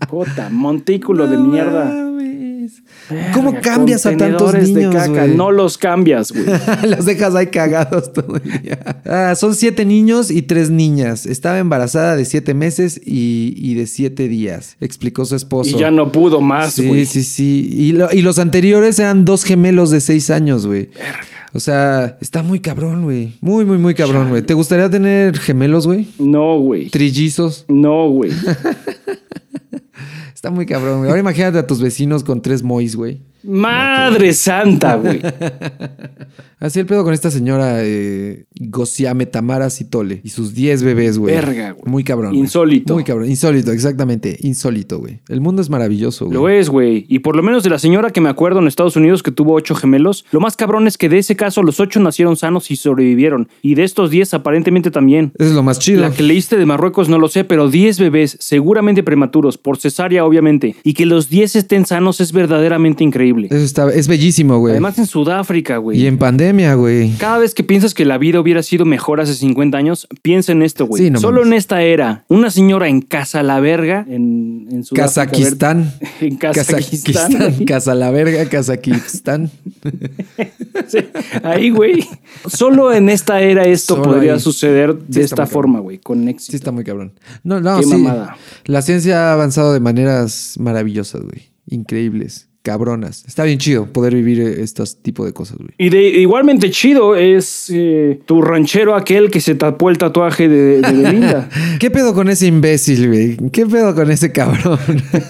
Puta, montículo de No mierda. ¿Cómo Verga, cambias a tantos niños, de caca? No los cambias, güey. los dejas ahí cagados todo el día. Ah, son siete niños y tres niñas. Estaba embarazada de siete meses y, y de siete días, explicó su esposo. Y ya no pudo más, Sí, güey. sí, sí. Y, lo- y los anteriores eran dos gemelos de seis años, güey. O sea, está muy cabrón, güey. Muy, muy, muy cabrón, güey. ¿Te gustaría tener gemelos, güey? No, güey. Trillizos. No, güey. Está muy cabrón, güey. Ahora imagínate a tus vecinos con tres mois, güey. Madre santa, güey. Así el pedo con esta señora eh, Gosiame Tamara Citole y sus 10 bebés, güey. Verga, güey. Muy cabrón. Insólito. Muy cabrón. Insólito, exactamente. Insólito, güey. El mundo es maravilloso, güey. Lo es, güey. Y por lo menos de la señora que me acuerdo en Estados Unidos que tuvo ocho gemelos, lo más cabrón es que de ese caso los ocho nacieron sanos y sobrevivieron. Y de estos diez aparentemente también. Eso es lo más chido. La que leíste de Marruecos no lo sé, pero 10 bebés, seguramente prematuros, por cesárea obviamente, y que los 10 estén sanos es verdaderamente increíble. Eso está, es bellísimo, güey. Además en Sudáfrica, güey. Y en pandemia, güey. Cada vez que piensas que la vida hubiera sido mejor hace 50 años, piensa en esto, güey. Sí, no Solo mames. en esta era, una señora en Casa La Verga, en, en Sudáfrica, Kazakistán. En. Kazakistán. Casa la verga, Kazakistán. Sí, ahí, güey. Solo en esta era esto Solo podría ahí. suceder de Sí, esta forma, güey, con éxito. Sí, está muy cabrón. No, no, Qué sí. mamada. La ciencia ha avanzado de maneras maravillosas, güey. Increíbles. Cabronas. Está bien chido poder vivir eh, estos tipos de cosas, güey. Y de igualmente chido es eh, tu ranchero aquel que se tapó el tatuaje de, de Belinda. ¿Qué pedo con ese imbécil, güey? ¿Qué pedo con ese cabrón?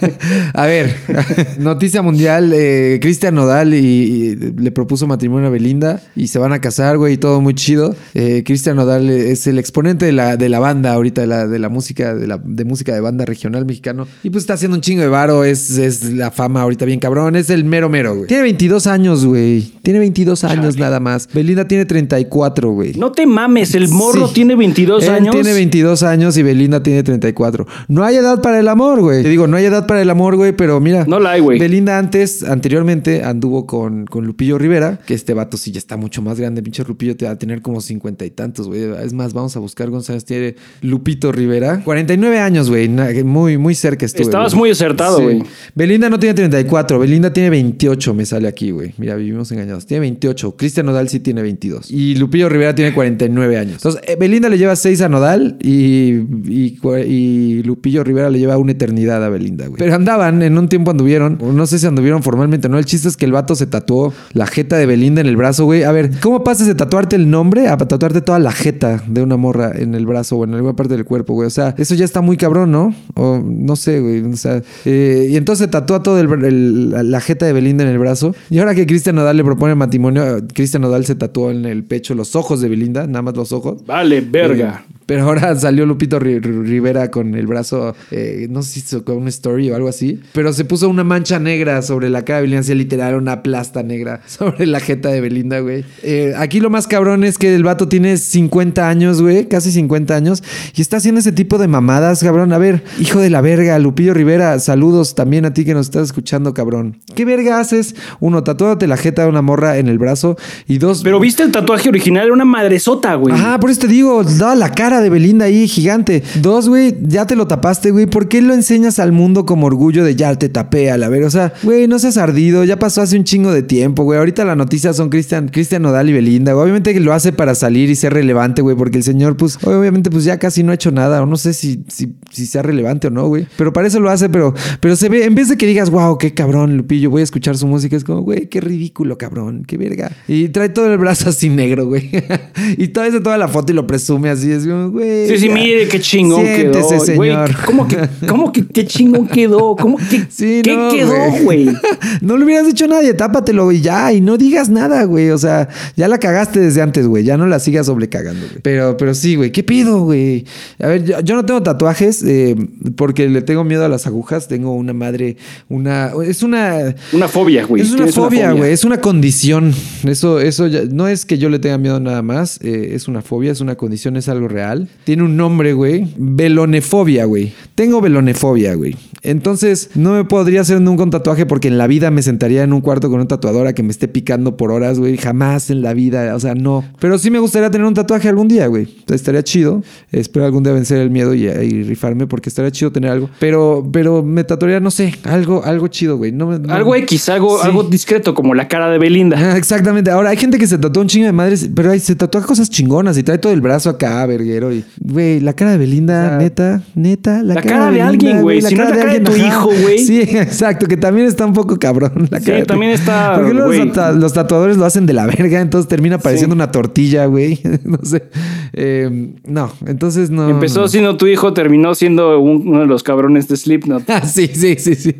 a ver, noticia mundial, eh, Cristian Nodal y, y le propuso matrimonio a Belinda y se van a casar, güey, y todo muy chido. Eh, Cristian Nodal es el exponente de la, de la banda ahorita, de la, de la música, de, la, de música de banda regional mexicano. Y pues está haciendo un chingo de varo, es, es la fama ahorita bien cabrón, es el mero mero, güey. Tiene 22 años, güey. Tiene 22 años nada más. Belinda tiene 34, güey. No te mames, el morro Sí. tiene 22 Él años. tiene 22 años y Belinda tiene 34. No hay edad para el amor, güey. Te digo, no hay edad para el amor, güey, pero mira. No la hay, güey. Belinda antes, anteriormente, anduvo con, con Lupillo Rivera, que este vato sí ya está mucho más grande. Pinche Lupillo te va a tener como 50 y tantos, güey. Es más, vamos a buscar González tiene Lupito Rivera. 49 años, güey. Muy, muy cerca estuve. Estabas muy acertado, Sí. güey. Belinda no tiene 34, Belinda tiene 28, me sale aquí, güey. Mira, vivimos engañados. Tiene 28. Cristian Nodal sí tiene 22. Y Lupillo Rivera tiene 49 años. Entonces, eh, Belinda le lleva 6 a Nodal y, y, Lupillo Rivera le lleva una eternidad a Belinda, güey. Pero andaban, en un tiempo anduvieron, no sé si anduvieron formalmente, ¿no? El chiste es que el vato se tatuó la jeta de Belinda en el brazo, güey. A ver, ¿cómo pasas de tatuarte el nombre a tatuarte toda la jeta de una morra en el brazo o en alguna parte del cuerpo, güey? O sea, eso ya está muy cabrón, ¿no? O no sé, güey. O sea, eh, y entonces se tatúa todo el- la- la jeta de Belinda en el brazo. Y ahora que Cristian Nodal le propone matrimonio, Cristian Nodal se tatuó en el pecho los ojos de Belinda, nada más los ojos. Vale, verga. Eh, Pero ahora salió Lupito Ri- Ri- Rivera con el brazo, eh, no sé si hizo con una story o algo así, pero se puso una mancha negra sobre la cara de Belinda, así literal, una plasta negra sobre la jeta de Belinda, güey. Eh, aquí lo más cabrón es que el vato tiene 50 años, güey, casi 50 años, y está haciendo ese tipo de mamadas, cabrón. A ver, hijo de la verga, Lupillo Rivera, saludos también a ti que nos estás escuchando, cabrón. ¿Qué verga haces? Uno, tatuándote la jeta de una morra en el brazo, y dos... Pero viste el tatuaje original, era una madresota, güey. Ajá, por eso te digo, da la cara de Belinda ahí gigante. Dos, güey, ya te lo tapaste, güey. ¿Por qué lo enseñas al mundo como orgullo de ya te tapé a la ver? O sea, güey, no seas ardido, ya pasó hace un chingo de tiempo, güey. Ahorita las noticias son Cristian, Cristian Nodal y Belinda. güey. Obviamente que lo hace para salir y ser relevante, güey, porque el señor, pues, obviamente, pues ya casi no ha hecho nada. O no sé si, si, sea relevante o no, güey. Pero para eso lo hace, pero, pero se ve, en vez de que digas, wow, qué cabrón, Lupillo, voy a escuchar su música, es como, güey, qué ridículo, cabrón, qué verga. Y trae todo el brazo así negro, güey. y toda esa toda la foto y lo presume así, es como, güey. Sí, sí, ya. mire qué chingón Siéntese, quedó. Güey. ¿cómo que, cómo que qué chingón quedó? ¿Cómo que Sí, qué no, quedó, güey? no le hubieras dicho a nadie, tápatelo y ya, y no digas nada, güey. O sea, ya la cagaste desde antes, güey. Ya no la sigas sobrecagando, güey. Pero, pero sí, güey. ¿Qué pido, güey? A ver, yo, yo no tengo tatuajes eh, porque le tengo miedo a las agujas. Tengo una madre, una. Es una. Una fobia, güey. Es una fobia, güey. Es una condición. Eso, eso ya- no es que yo le tenga miedo nada más. eh, es una fobia, es una condición, es algo real. Tiene un nombre, güey. Velonefobia, güey. Tengo velonefobia, güey. Entonces, no me podría hacer nunca un tatuaje porque en la vida me sentaría en un cuarto con un tatuador a que me esté picando por horas, güey. Jamás en la vida. O sea, no. Pero sí me gustaría tener un tatuaje algún día, güey. Estaría chido. Espero algún día vencer el miedo y, y rifarme porque estaría chido tener algo. Pero, pero me tatuaría, no sé, algo, algo chido, güey. No, Algo X, algo, Sí. algo discreto, como la cara de Belinda. Exactamente. Ahora hay gente que se tatúa un chingo de madres, pero hay- se tatúa cosas chingonas y trae todo el brazo acá, verguero. Y, güey, la cara de Belinda, O sea, neta, neta. La, la cara de Belinda, alguien, güey. Si no es la cara de tu ajá. hijo, güey. Sí, exacto, que también está un poco cabrón. La Sí, cara también está, Porque los, los tatuadores lo hacen de la verga, entonces termina pareciendo una tortilla, güey. no sé. Eh, no, entonces no. Empezó no. siendo tu hijo, terminó siendo un- uno de los cabrones de Slipknot. Ah, sí, sí, sí, sí.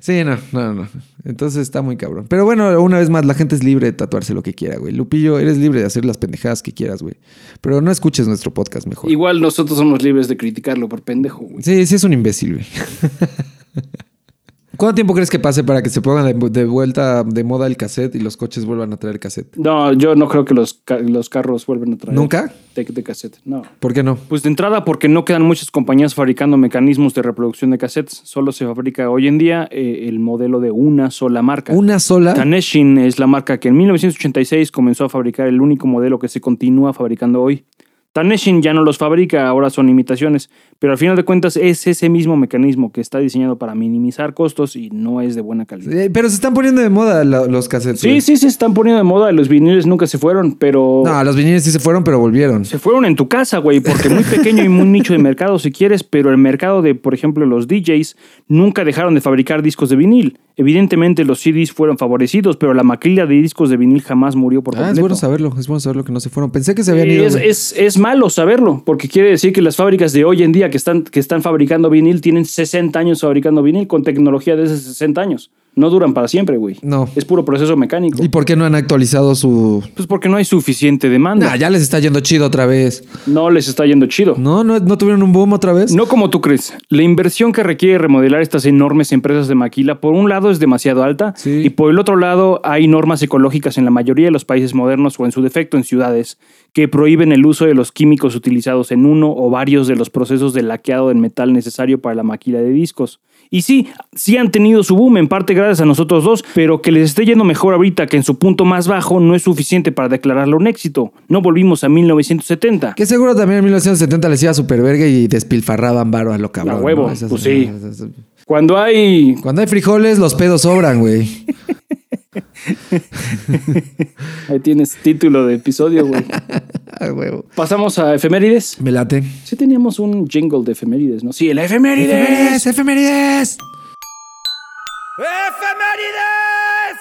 Sí, no, no, no. Entonces está muy cabrón. Pero bueno, una vez más, la gente es libre de tatuarse lo que quiera, güey. Lupillo, eres libre de hacer las pendejadas que quieras, güey. Pero no escuches nuestro podcast mejor. Igual nosotros somos libres de criticarlo por pendejo, güey. Sí, sí es un imbécil, güey. ¿Cuánto tiempo crees que pase para que se pongan de, de vuelta de moda el cassette y los coches vuelvan a traer cassette? No, yo no creo que los, los carros vuelvan a traer. ¿Nunca? De, de cassette, no. ¿Por qué no? Pues de entrada porque no quedan muchas compañías fabricando mecanismos de reproducción de cassettes. Solo se fabrica hoy en día eh, el modelo de una sola marca. ¿Una sola? Taneshin es la marca que en 1986 comenzó a fabricar el único modelo que se continúa fabricando hoy. Taneshin ya no los fabrica, ahora son imitaciones, pero al final de cuentas es ese mismo mecanismo que está diseñado para minimizar costos y no es de buena calidad. Pero se están poniendo de moda la- los cassettes. Sí, güey. sí, se están poniendo de moda, los viniles nunca se fueron, pero No, los viniles sí se fueron, pero volvieron. se fueron en tu casa, güey, porque muy pequeño y muy nicho de mercado si quieres, pero el mercado de, por ejemplo, los DJs nunca dejaron de fabricar discos de vinil. Evidentemente los CDs fueron favorecidos, pero la maquila de discos de vinil jamás murió por Ah, completo. es bueno saberlo, es bueno saberlo que no se fueron. Pensé que se habían ido. Es, es- es malo saberlo, porque quiere decir que las fábricas de hoy en día que están, que están fabricando vinil tienen 60 años fabricando vinil con tecnología de esos 60 años. No duran para siempre, güey. No. Es puro proceso mecánico. ¿Y por qué no han actualizado su...? Pues porque no hay suficiente demanda. Nah, ya les está yendo chido otra vez. No les está yendo chido. ¿No? ¿No, no tuvieron un boom otra vez? No como tú crees. La inversión que requiere remodelar estas enormes empresas de maquila, por un lado es demasiado alta Sí. y por el otro lado hay normas ecológicas en la mayoría de los países modernos o en su defecto en ciudades que prohíben el uso de los químicos utilizados en uno o varios de los procesos de laqueado del metal necesario para la maquila de discos. Y sí, sí han tenido su boom, en parte gracias a nosotros dos, pero que les esté yendo mejor ahorita que en su punto más bajo no es suficiente para declararlo un éxito. No volvimos a 1970. Que seguro también en 1970 les iba super verga y despilfarraban varo a lo cabrón. A huevo, ¿no? Esas- pues sí. esas- Cuando hay Cuando hay frijoles, los pedos sobran, güey. Ahí tienes título de episodio, güey. Huevo. Pasamos a efemérides. Me late. Sí teníamos un jingle de efemérides, ¿no? Sí, el efemérides. ¡Efemérides! ¡Efemérides!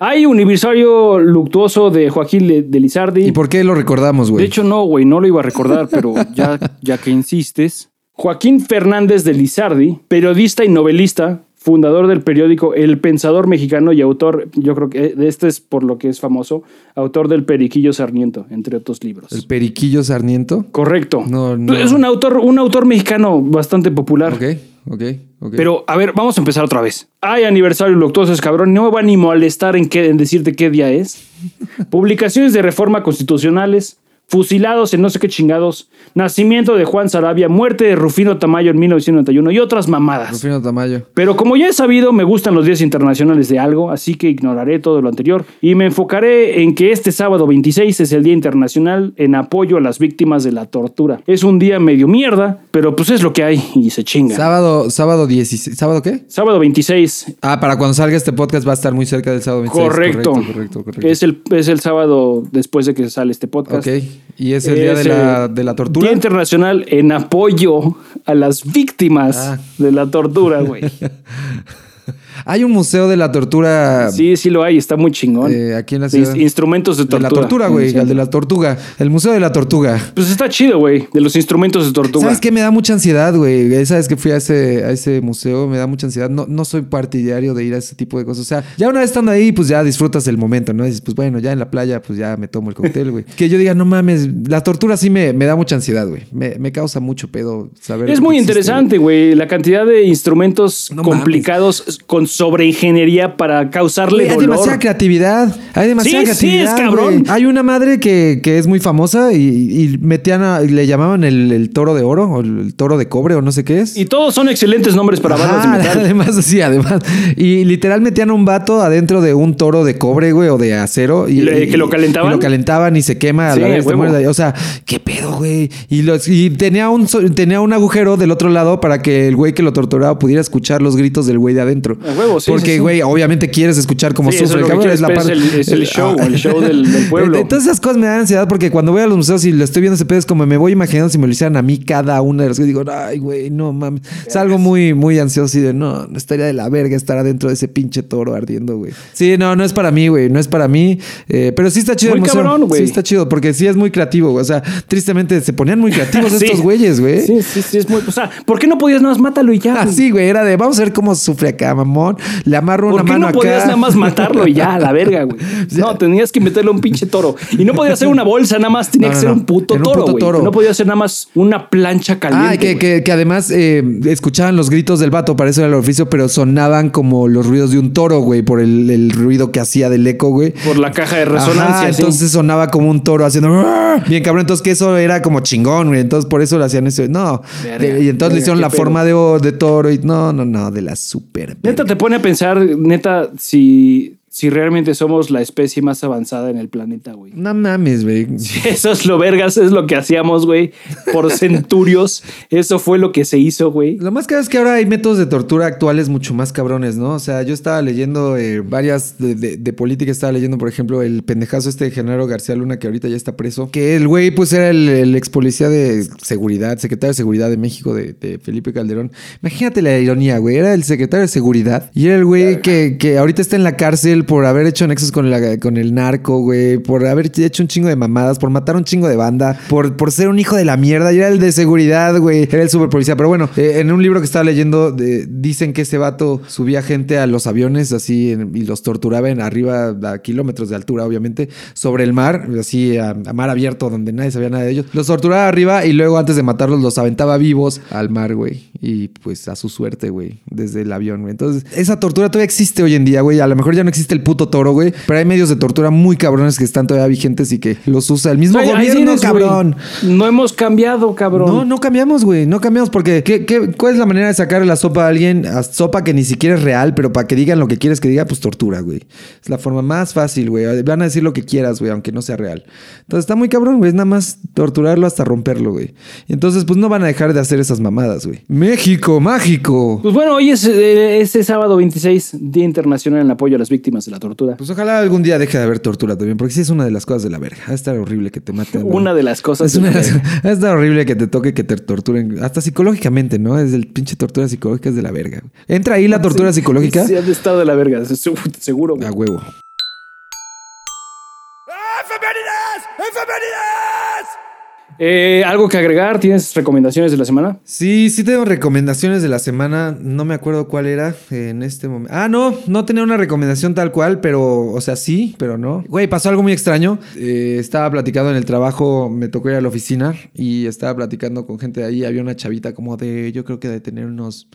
Hay un aniversario luctuoso de Joaquín Le- de Lizardi. ¿Y por qué lo recordamos, güey? De hecho, no, güey, no lo iba a recordar, pero ya, ya que insistes. Joaquín Fernández de Lizardi, periodista y novelista, fundador del periódico El Pensador Mexicano y autor, yo creo que este es por lo que es famoso, autor del Periquillo Sarmiento, entre otros libros. ¿El periquillo sarniento? Correcto. No, no. Es un autor, un autor mexicano bastante popular. Ok, ok, ok. Pero, a ver, vamos a empezar otra vez. Hay aniversario luctuoso, cabrón. No me va ni molestar en, qué, en decirte qué día es. Publicaciones de reforma constitucionales. Fusilados en no sé qué chingados. Nacimiento de Juan Sarabia. Muerte de Rufino Tamayo en 1991. Y otras mamadas. Rufino Tamayo. Pero como ya he sabido, me gustan los días internacionales de algo, así que ignoraré todo lo anterior y me enfocaré en que este sábado 26 es el Día Internacional en apoyo a las víctimas de la tortura. Es un día medio mierda, pero pues es lo que hay y se chinga. Sábado, sábado 16. ¿Sábado qué? Sábado 26 Ah, para cuando salga este podcast va a estar muy cerca del sábado 26. Correcto. Correcto, correcto, correcto. Es el, es el sábado después de que sale este podcast. Ok. ¿Y es el día de la, de la tortura? Día Internacional en apoyo a las víctimas Ah. de la tortura, güey. Hay un museo de la tortura Sí, sí lo hay, está muy chingón. eh, aquí en la De ciudad. ins- instrumentos de de tortura. la tortura, güey. El de la tortuga. El museo de la tortuga. Pues está chido, güey, de los instrumentos de tortuga. ¿Sabes qué? Me da mucha ansiedad, güey. Esa vez que fui a ese, a ese museo, me da mucha ansiedad. No, no soy partidario de ir a ese tipo de cosas. O sea, ya una vez estando ahí, pues ya disfrutas el momento, ¿no? Dices, pues bueno, ya en la playa, pues ya me tomo el cóctel, güey. que yo diga, no mames, la tortura sí me, me da mucha ansiedad, güey. Me, me causa mucho pedo saber. Es muy existe, interesante, güey, la cantidad de instrumentos No complicados con sobreingeniería para causarle hay dolor. demasiada creatividad. Hay demasiada Sí, sí, creatividad. es cabrón. Hay una madre que, que es muy famosa y, y metían a- le llamaban el, el toro de oro o el, toro de cobre o no sé qué es. Y todos son excelentes nombres para bandas de metal. Además, sí, además. Y literal metían a un vato adentro de un toro de cobre, güey, o de acero. Y, ¿Y le- que lo calentaban? y lo calentaban y se quema a Sí, la vez. te. O sea, qué pedo, güey. Y, los, y tenía, un, tenía un agujero del otro lado para que el güey que lo torturaba pudiera escuchar los gritos del güey de adentro. A huevo, sí, sí, Porque, sí. güey, obviamente quieres escuchar cómo sufre. es que cabrón, pero es el- es el show, el show del- del pueblo. Entonces esas cosas me dan ansiedad porque cuando voy a los museos y lo estoy viendo ese pedo es como me voy imaginando si me lo hicieran a mí cada una de las cosas. Digo, ay, güey, no mames. Es algo muy, muy ansioso y de no, estaría de la verga estar adentro de ese pinche toro ardiendo, güey. Sí, no, no es para mí, güey. No es para mí. Eh, pero sí está chido Muy el museo. cabrón, güey. Sí está chido porque sí es muy creativo. güey. O sea, tristemente se ponían muy creativos estos güeyes, güey. Sí, sí, sí, es muy. O sea, ¿por qué no podías nada más mátalo y ya? Así, güey, era de vamos a ver cómo sufre acá, mamón. Le amarro una ¿Por qué mano no acá. podías nada más matarlo y ya, a la verga, güey? No, tenías que meterle un pinche toro. Y no podía ser una bolsa, nada más tenía No, que ser un puto Era un toro, puto toro. No podía ser nada más una plancha caliente. Ah, que, güey. que, que además eh, escuchaban los gritos del vato, para eso era el oficio, pero sonaban como los ruidos de un toro, güey, por el, el ruido que hacía del eco, güey. Por la caja de resonancia. Ajá, sí. entonces sonaba como un toro haciendo bien cabrón, entonces que eso era como chingón, güey. Entonces por eso lo hacían eso. No. Verga, y entonces verga, le hicieron la pedo. forma de, de toro y no, no, no, de la super. Neta te pone a pensar, neta, si, si realmente somos la especie más avanzada en el planeta, güey. No mames, güey. Eso es lo vergas, es lo que hacíamos, güey, por centurios. Eso fue lo que se hizo, güey. Lo más caro es que ahora hay métodos de tortura actuales mucho más cabrones, ¿no? O sea, yo estaba leyendo eh, varias de, de- de política, estaba leyendo, por ejemplo, el pendejazo este de Genaro García Luna, que ahorita ya está preso. Que el güey, pues, era el, el ex policía de seguridad, secretario de seguridad de México, de, de Felipe Calderón. Imagínate la ironía, güey. Era el secretario de seguridad y era el güey que, que ahorita está en la cárcel por haber hecho nexos con, la, con el narco, güey, por haber hecho un chingo de mamadas, por matar un chingo de banda, por, por ser un hijo de la mierda. Y era el de seguridad, güey. Era el super policía. Pero bueno, eh, en un libro que estaba leyendo, dicen que ese vato subía gente a los aviones así y los torturaba en arriba a kilómetros de altura, obviamente, sobre el mar, así a, a mar abierto donde nadie sabía nada de ellos. Los torturaba arriba y luego antes de matarlos los aventaba vivos al mar, güey. Y pues a su suerte, güey, desde el avión, güey. Entonces, esa tortura todavía existe hoy en día, güey. A lo mejor ya no existe el puto toro, güey. Pero hay medios de tortura muy cabrones que están todavía vigentes y que los usa el mismo gobierno, güey. cabrón. No hemos cambiado, cabrón. No, no cambiamos, güey. No cambiamos porque ¿qué, qué, cuál es la manera de sacar la sopa a alguien? A sopa que ni siquiera es real, pero para que digan lo que quieres que diga, pues tortura, güey. Es la forma más fácil, güey. Van a decir lo que quieras, güey, aunque no sea real. Entonces está muy cabrón, güey. Es nada más torturarlo hasta romperlo, güey. Entonces, pues no van a dejar de hacer esas mamadas, güey. México, mágico. Pues bueno, hoy es eh, este sábado 26, Día Internacional en apoyo a las víctimas de la tortura. Pues ojalá algún día deje de haber tortura también, porque sí es una de las cosas de la verga. Va a estar horrible que te maten. güey. Una de las cosas. Es una de las- va a estar horrible que te toque que te torturen, hasta psicológicamente, ¿no? Es el pinche tortura psicológica es de la verga. ¿Entra ahí la tortura psicológica? Sí, han estado de la verga, se- seguro. güey. A huevo. Eh, ¿Algo que agregar? ¿Tienes recomendaciones de la semana? Sí, sí tengo recomendaciones de la semana. No me acuerdo cuál era en este momento. Ah, no, no tenía una recomendación tal cual, pero, o sea, sí, pero no. Güey, pasó algo muy extraño. Eh, estaba platicando en el trabajo, me tocó ir a la oficina y estaba platicando con gente de ahí. Había una chavita como de, yo creo que de tener unos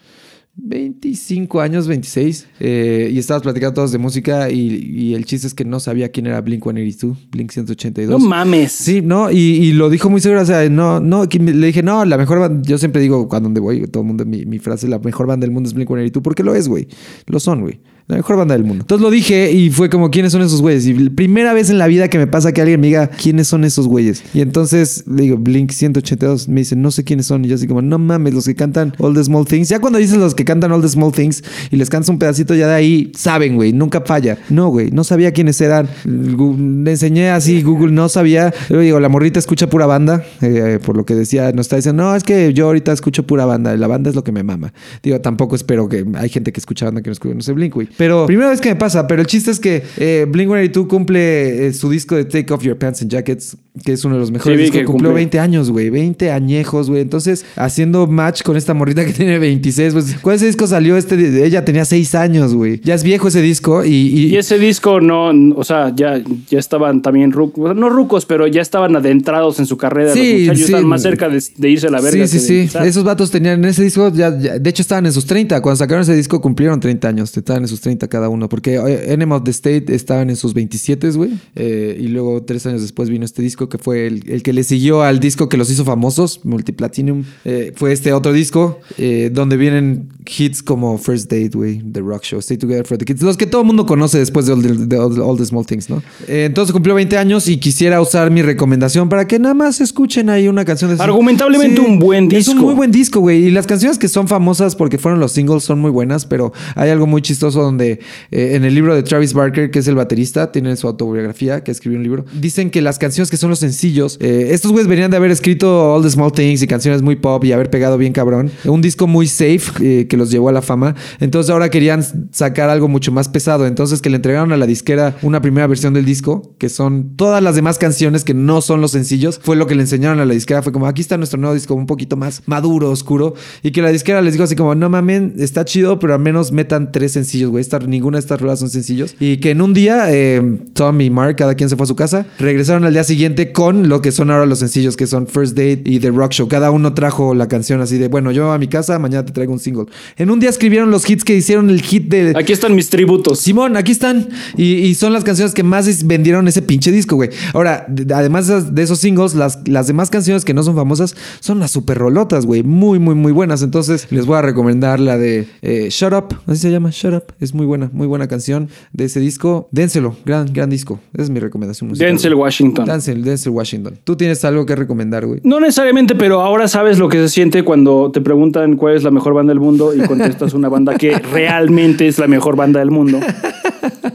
25 años, 26. eh, y estabas platicando todos de música y, y el chiste es que no sabía quién era Blink 182, Blink 182. No mames. Sí, no, y, y lo dijo muy seguro, o sea, no, no, le dije, no, la mejor banda, yo siempre digo cuando donde voy, todo el mundo, mi, mi frase, la mejor banda del mundo es Blink-182, porque lo es, güey, lo son, güey, la mejor banda del mundo. Entonces lo dije y fue como, ¿quiénes son esos güeyes? Y primera vez en la vida que me pasa que alguien me diga, ¿quiénes son esos güeyes? Y entonces le digo, Blink 182, me dice, no sé quiénes son, y yo así como, no mames, los que cantan All the Small Things, ya cuando dices los que cantan All the Small Things y les cantas un pedacito ya de ahí, saben, güey, nunca falla. No, güey, no sabía quiénes eran. Le enseñé así, Google no sabía. Luego digo, la morrita escucha pura banda, eh, por lo que decía, nos está diciendo, no, es que yo ahorita escucho pura banda, la banda es lo que me mama. Digo, tampoco espero que hay gente que escucha banda que no escucha, no sé, Blink, güey. Pero primera vez que me pasa, pero el chiste es que eh, Blink 182 cumple eh, su disco de Take Off Your Pants and Jackets que es uno de los mejores discos. que Cumplió cumple. 20 años, güey. 20 añejos, güey. Entonces, haciendo match con esta morrita que tiene 26, pues, ¿cuál ese disco salió? Este, ella tenía 6 años, güey. Ya es viejo ese disco y... y- Y ese disco no, o sea, ya, ya estaban también rucos, no rucos, pero ya estaban adentrados en su carrera. Sí, los muchachos sí. estaban más cerca de, de irse a la verga. Sí, sí, que sí. Esos vatos tenían en ese disco, ya, ya- de hecho estaban en sus 30. Cuando sacaron ese disco cumplieron 30 años. Estaban en sus 30 cada uno. Porque eh, Enema of the State estaban en sus 27, güey. Eh, y luego tres años después vino este disco que fue el, el que le siguió al disco que los hizo famosos, Multiplatinum. Eh, fue este otro disco eh, donde vienen hits como First Date, güey, The Rock Show, Stay Together for the Kids. Los que todo el mundo conoce después de All the, de All the- All the Small Things, ¿no? Eh, entonces cumplió 20 años y quisiera usar mi recomendación para que nada más escuchen ahí una canción de Argumentablemente un buen Es un disco. muy buen disco, güey. Y las canciones que son famosas porque fueron los singles son muy buenas, pero hay algo muy chistoso donde en el libro de Travis Barker, que es el baterista, tiene su autobiografía, que escribió un libro, dicen que las canciones que son los sencillos, eh, estos güeyes venían de haber escrito All the Small Things y canciones muy pop y haber pegado bien cabrón. Un disco muy safe eh, que los llevó a la fama. Entonces ahora querían sacar algo mucho más pesado. Entonces que le entregaron a la disquera una primera versión del disco, que son todas las demás canciones que no son los sencillos, fue lo que le enseñaron a la disquera. Fue como, aquí está nuestro nuevo disco, un poquito más maduro, oscuro. Y que la disquera les dijo así como, no mamen, está chido, pero al menos metan tres sencillos, güey. Ninguna de estas rolas son sencillos. Y que en un día, eh, Tom y Mark, cada quien se fue a su casa, regresaron al día siguiente con lo que son ahora los sencillos, que son First Date y The Rock Show. Cada uno trajo la canción así de, bueno, yo a mi casa, mañana te traigo un single. En un día escribieron los hits que hicieron el hit de... Aquí están mis tributos. Simón, aquí están. Y, y son las canciones que más vendieron ese pinche disco, güey. Ahora, de- además de esos singles, las, las demás canciones que no son famosas son las super rolotas, güey. Muy, muy, muy buenas. Entonces, les voy a recomendar la de eh, Shut Up. Así se llama, Shut Up. Es muy buena, muy buena canción de ese disco. Dénselo, gran, gran disco. Esa es mi recomendación musical. Denzel. Washington. Denzel, Denzel Washington. ¿Tú tienes algo que recomendar, güey? No necesariamente, pero ahora sabes lo que se siente cuando te preguntan cuál es la mejor banda del mundo y contestas una banda que realmente es la mejor banda del mundo.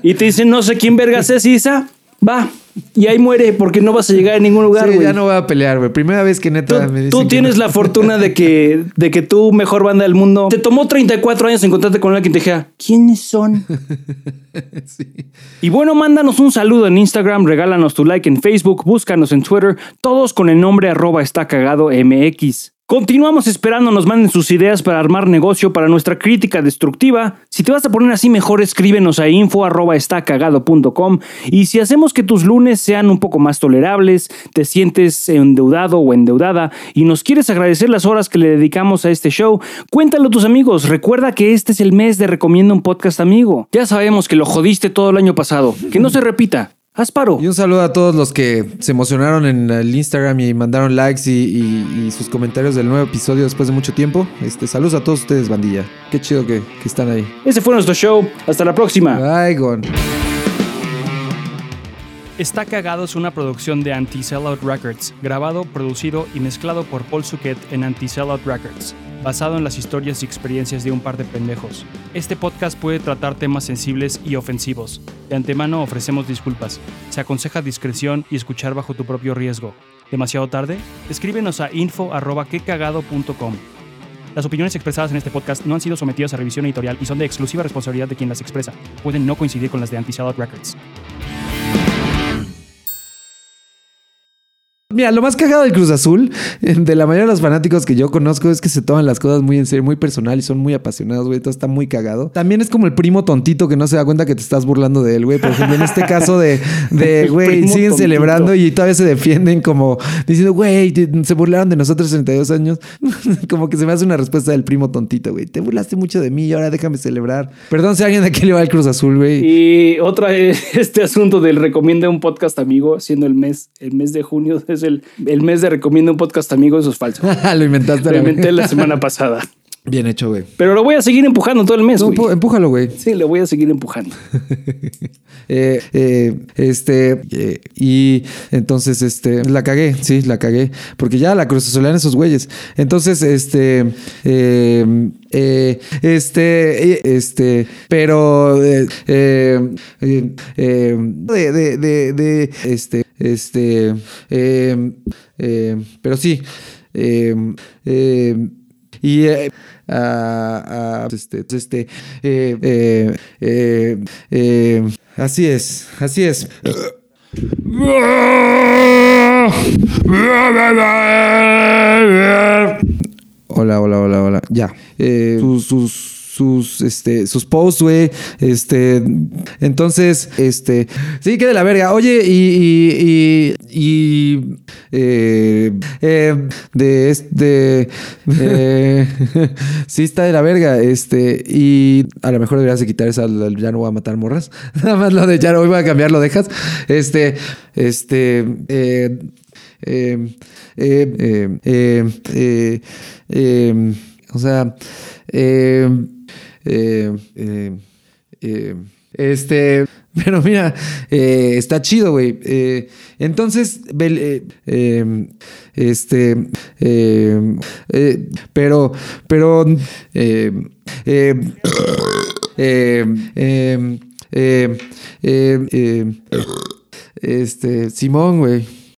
Y te dicen, no sé quién vergas es Isa. Va. Y ahí muere porque no vas a llegar a ningún lugar, Sí, ya no voy a pelear, güey. Primera vez que Tú, neta me dicen tú que tienes no. la fortuna de que, de que tú, mejor banda del mundo, te tomó 34 años encontrarte con alguien que te dijera, ¿quiénes son? Y bueno, mándanos un saludo en Instagram, regálanos tu like en Facebook, búscanos en Twitter, todos con el nombre arroba está cagado MX. Continuamos esperando nos manden sus ideas para armar negocio para nuestra crítica destructiva. Si te vas a poner así mejor, escríbenos a info arroba estacagado.com y si hacemos que tus lunes sean un poco más tolerables, te sientes endeudado o endeudada y nos quieres agradecer las horas que le dedicamos a este show, cuéntalo a tus amigos. Recuerda que este es el mes de Recomienda un Podcast Amigo. Ya sabemos que lo jodiste todo el año pasado. Que no se repita. Haz paro. Y un saludo a todos los que se emocionaron en el Instagram y mandaron likes y, y- y sus comentarios del nuevo episodio después de mucho tiempo. Este, saludos a todos ustedes, bandilla. Qué chido que, que están ahí. Ese fue nuestro show. Hasta la próxima. Bye, Gon. Está Cagado es una producción de Anti-Sellout Records, grabado, producido y mezclado por Paul Suquet en Anti-Sellout Records, basado en las historias y experiencias de un par de pendejos. Este podcast puede tratar temas sensibles y ofensivos. De antemano ofrecemos disculpas. Se aconseja discreción y escuchar bajo tu propio riesgo. ¿Demasiado tarde? Escríbenos a info.quecagado.com. Las opiniones expresadas en este podcast no han sido sometidas a revisión editorial y son de exclusiva responsabilidad de quien las expresa. Pueden no coincidir con las de Anti-Sellout Records. Mira, lo más cagado del Cruz Azul, de la mayoría de los fanáticos que yo conozco, es que se toman las cosas muy en serio, muy personal y son muy apasionados, güey. Todo está muy cagado. También es como el primo tontito que no se da cuenta que te estás burlando de él, güey. Por ejemplo, en este caso de, de güey, siguen tontito. celebrando y todavía se defienden como diciendo, güey, se burlaron de nosotros 32 años. como que se me hace una respuesta del primo tontito, güey. Te burlaste mucho de mí y ahora déjame celebrar. Perdón si alguien de aquí le va al Cruz Azul, güey. Y otra es este asunto del recomienda un podcast amigo, siendo el mes, el mes de junio, es el, el mes de recomienda un podcast amigo, eso es falso. lo inventaste. Lo inventé la semana pasada. Bien hecho, güey. Pero lo voy a seguir empujando todo el mes, No, güey. empu- empújalo, güey. Sí, lo voy a seguir empujando. Eh, eh, este, eh, y entonces, este, la cagué, sí, la cagué, porque ya la cruzazolean esos güeyes. Entonces, este, eh, eh, este, este, pero, de, de, de, de, este, este, pero sí, eh, y eh, ah, ah, este, este, eh, eh, eh, eh, así es, así es. Hola, hola, hola, hola. Ya. Eh, sus, sus, sus, este, sus posts, güey. Este. Entonces, este. Sí, que de la verga. Oye, y. Y. y, eh, eh, de este. eh, sí, está de la verga. Este. Y a lo mejor deberías de quitar esa. Ya no voy a matar morras. Nada más lo de ya no voy a cambiar, lo dejas. Este. Este. Eh, eh, eh, eh, eh, eh, eh, o sea, eh, eh, eh, eh, este, pero mira, eh, está chido, güey. Eh, entonces, eh, eh, este, eh, pero, pero, eh, este, Simón, güey.